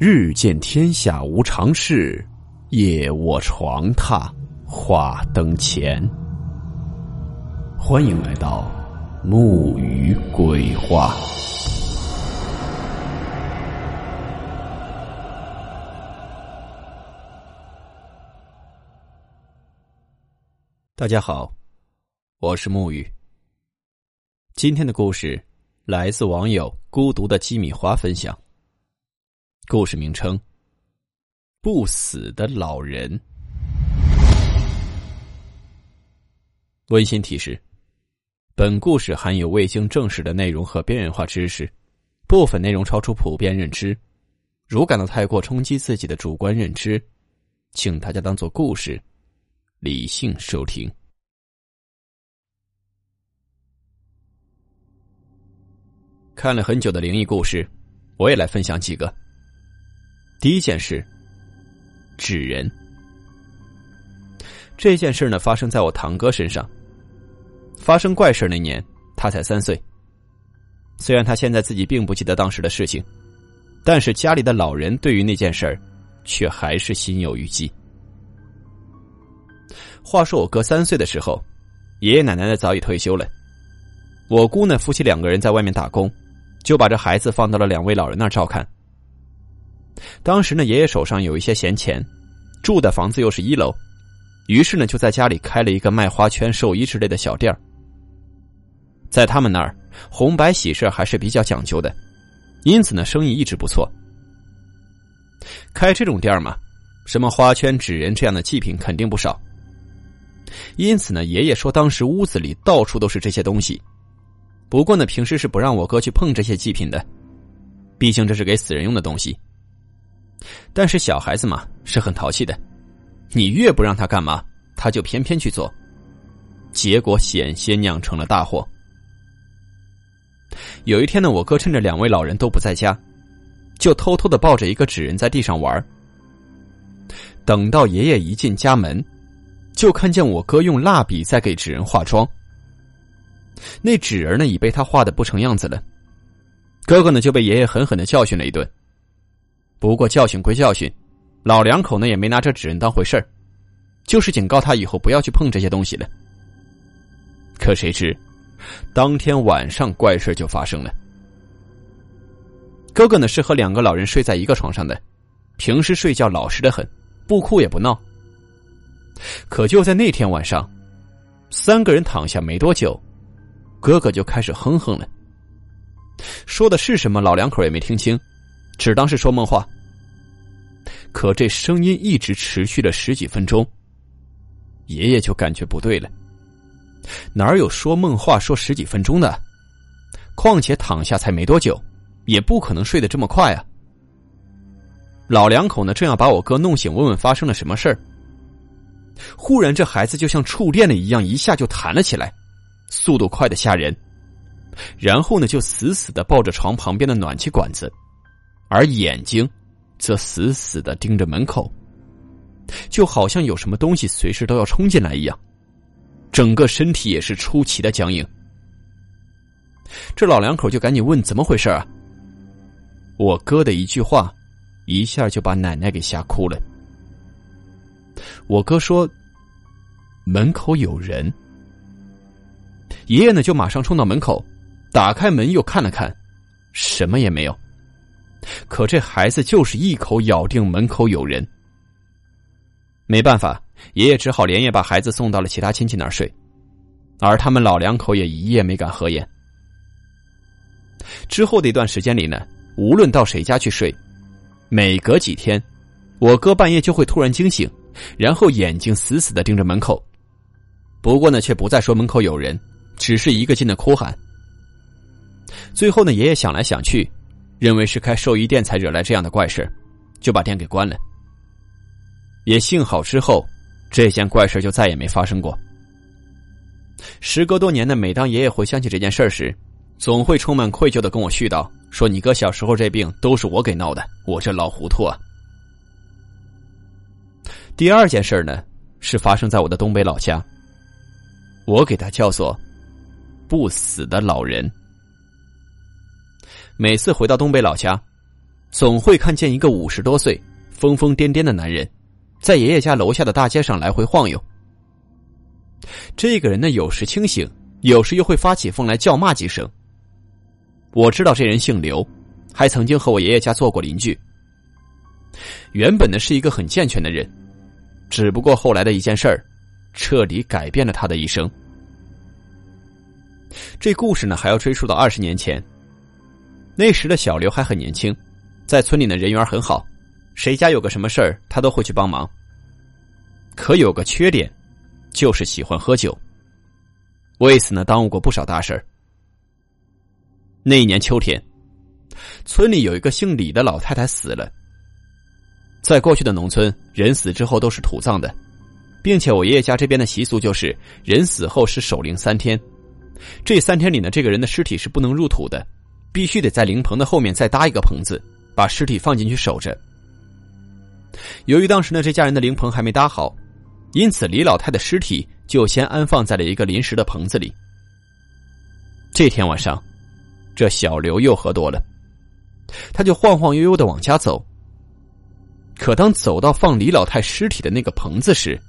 日见天下无常事，夜卧床榻话灯前。欢迎来到木鱼鬼话。大家好，我是木鱼。今天的故事来自网友孤独的鸡米花分享。故事名称：不死的老人。温馨提示：本故事含有未经证实的内容和边缘化知识，部分内容超出普遍认知。如感到太过冲击自己的主观认知，请大家当做故事，理性收听。看了很久的灵异故事，我也来分享几个。第一件事，纸人。这件事呢，发生在我堂哥身上。发生怪事那年，他才三岁。虽然他现在自己并不记得当时的事情，但是家里的老人对于那件事儿，却还是心有余悸。话说我哥三岁的时候，爷爷奶奶呢早已退休了，我姑呢夫妻两个人在外面打工，就把这孩子放到了两位老人那儿照看。当时呢，爷爷手上有一些闲钱，住的房子又是一楼，于是呢，就在家里开了一个卖花圈、寿衣之类的小店在他们那儿，红白喜事还是比较讲究的，因此呢，生意一直不错。开这种店嘛，什么花圈、纸人这样的祭品肯定不少。因此呢，爷爷说当时屋子里到处都是这些东西。不过呢，平时是不让我哥去碰这些祭品的，毕竟这是给死人用的东西。但是小孩子嘛是很淘气的，你越不让他干嘛，他就偏偏去做，结果险些酿成了大祸。有一天呢，我哥趁着两位老人都不在家，就偷偷的抱着一个纸人在地上玩。等到爷爷一进家门，就看见我哥用蜡笔在给纸人化妆。那纸人呢已被他画的不成样子了，哥哥呢就被爷爷狠狠的教训了一顿。不过教训归教训，老两口呢也没拿这纸人当回事儿，就是警告他以后不要去碰这些东西了。可谁知，当天晚上怪事就发生了。哥哥呢是和两个老人睡在一个床上的，平时睡觉老实的很，不哭也不闹。可就在那天晚上，三个人躺下没多久，哥哥就开始哼哼了。说的是什么，老两口也没听清。只当是说梦话，可这声音一直持续了十几分钟，爷爷就感觉不对了。哪有说梦话说十几分钟的？况且躺下才没多久，也不可能睡得这么快啊！老两口呢，正要把我哥弄醒，问问发生了什么事儿。忽然，这孩子就像触电了一样，一下就弹了起来，速度快的吓人。然后呢，就死死的抱着床旁边的暖气管子。而眼睛，则死死的盯着门口，就好像有什么东西随时都要冲进来一样，整个身体也是出奇的僵硬。这老两口就赶紧问怎么回事啊？我哥的一句话，一下就把奶奶给吓哭了。我哥说：“门口有人。”爷爷呢就马上冲到门口，打开门又看了看，什么也没有。可这孩子就是一口咬定门口有人，没办法，爷爷只好连夜把孩子送到了其他亲戚那儿睡，而他们老两口也一夜没敢合眼。之后的一段时间里呢，无论到谁家去睡，每隔几天，我哥半夜就会突然惊醒，然后眼睛死死的盯着门口，不过呢，却不再说门口有人，只是一个劲的哭喊。最后呢，爷爷想来想去。认为是开兽医店才惹来这样的怪事，就把店给关了。也幸好之后，这件怪事就再也没发生过。时隔多年呢，每当爷爷回想起这件事时，总会充满愧疚的跟我絮叨说：“你哥小时候这病都是我给闹的，我这老糊涂啊。”第二件事呢，是发生在我的东北老家，我给他叫做“不死的老人”。每次回到东北老家，总会看见一个五十多岁、疯疯癫癫的男人，在爷爷家楼下的大街上来回晃悠。这个人呢，有时清醒，有时又会发起疯来叫骂几声。我知道这人姓刘，还曾经和我爷爷家做过邻居。原本呢是一个很健全的人，只不过后来的一件事儿，彻底改变了他的一生。这故事呢还要追溯到二十年前，那时的小刘还很年轻，在村里的人缘很好，谁家有个什么事儿，他都会去帮忙。可有个缺点，就是喜欢喝酒，为此呢耽误过不少大事儿。那一年秋天，村里有一个姓李的老太太死了。在过去的农村，人死之后都是土葬的，并且我爷爷家这边的习俗就是，人死后是守灵三天。这三天里呢，这个人的尸体是不能入土的，必须得在灵棚的后面再搭一个棚子，把尸体放进去守着。由于当时呢，这家人的灵棚还没搭好，因此李老太的尸体就先安放在了一个临时的棚子里。这天晚上，这小刘又喝多了，他就晃晃悠悠的往家走。可当走到放李老太尸体的那个棚子时，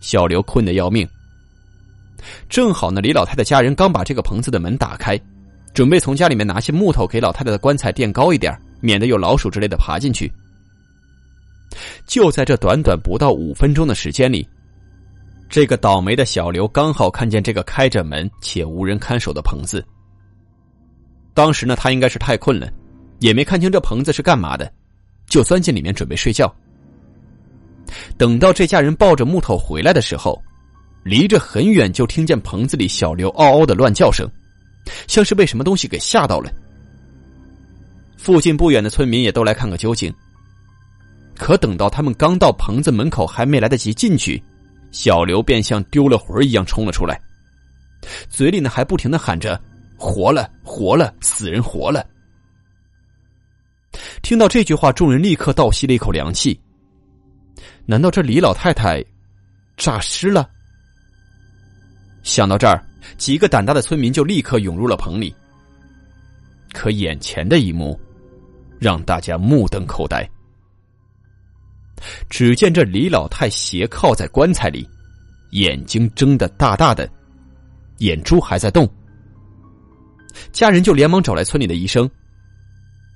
小刘困得要命。正好呢，李老太的家人刚把这个棚子的门打开，准备从家里面拿些木头给老太太的棺材垫高一点，免得有老鼠之类的爬进去。就在这短短不到五分钟的时间里，这个倒霉的小刘刚好看见这个开着门且无人看守的棚子。当时呢，他应该是太困了，也没看清这棚子是干嘛的，就钻进里面准备睡觉。等到这家人抱着木头回来的时候。离着很远，就听见棚子里小刘嗷嗷的乱叫声，像是被什么东西给吓到了。附近不远的村民也都来看个究竟。可等到他们刚到棚子门口，还没来得及进去，小刘便像丢了魂一样冲了出来，嘴里呢还不停的喊着：“活了，活了，死人活了！”听到这句话，众人立刻倒吸了一口凉气。难道这李老太太诈尸了？想到这儿，几个胆大的村民就立刻涌入了棚里。可眼前的一幕，让大家目瞪口呆。只见这李老太斜靠在棺材里，眼睛睁得大大的，眼珠还在动。家人就连忙找来村里的医生，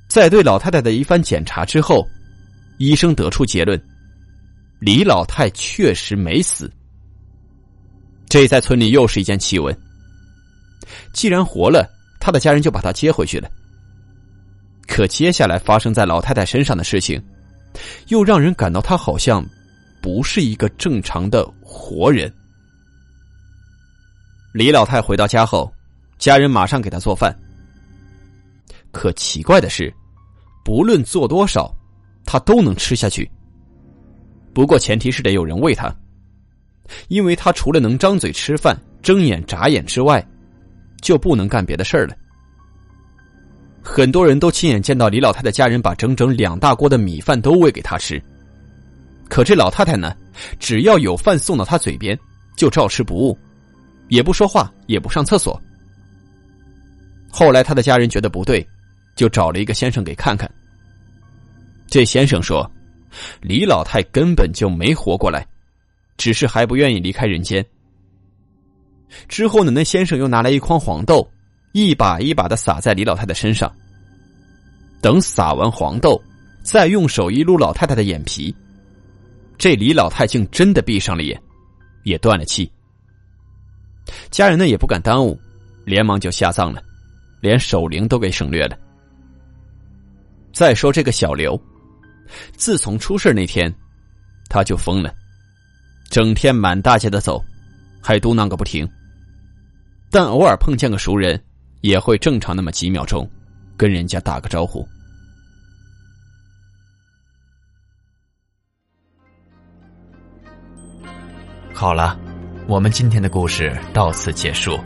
在对老太太的一番检查之后，医生得出结论：李老太确实没死。这在村里又是一件奇闻。既然活了，他的家人就把他接回去了。可接下来发生在老太太身上的事情，又让人感到他好像不是一个正常的活人。李老太回到家后，家人马上给他做饭。可奇怪的是，不论做多少，他都能吃下去。不过前提是得有人喂他。因为他除了能张嘴吃饭、睁眼眨眼之外，就不能干别的事儿了。很多人都亲眼见到李老太的家人把整整两大锅的米饭都喂给他吃，可这老太太呢，只要有饭送到他嘴边，就照吃不误，也不说话，也不上厕所。后来他的家人觉得不对，就找了一个先生给看看。这先生说，李老太根本就没活过来。只是还不愿意离开人间。之后呢，那先生又拿来一筐黄豆，一把一把的撒在李老太太身上。等撒完黄豆，再用手一撸老太太的眼皮，这李老太竟真的闭上了眼，也断了气。家人呢也不敢耽误，连忙就下葬了，连守灵都给省略了。再说这个小刘，自从出事那天，他就疯了。整天满大街的走，还嘟囔个不停。但偶尔碰见个熟人，也会正常那么几秒钟，跟人家打个招呼。好了，我们今天的故事到此结束，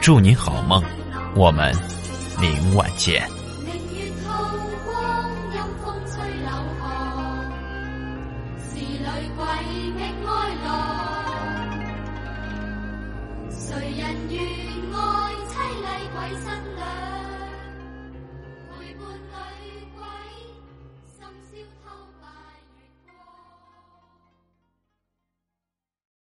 祝您好梦，我们明晚见。哀，谁人愿爱凄厉鬼身？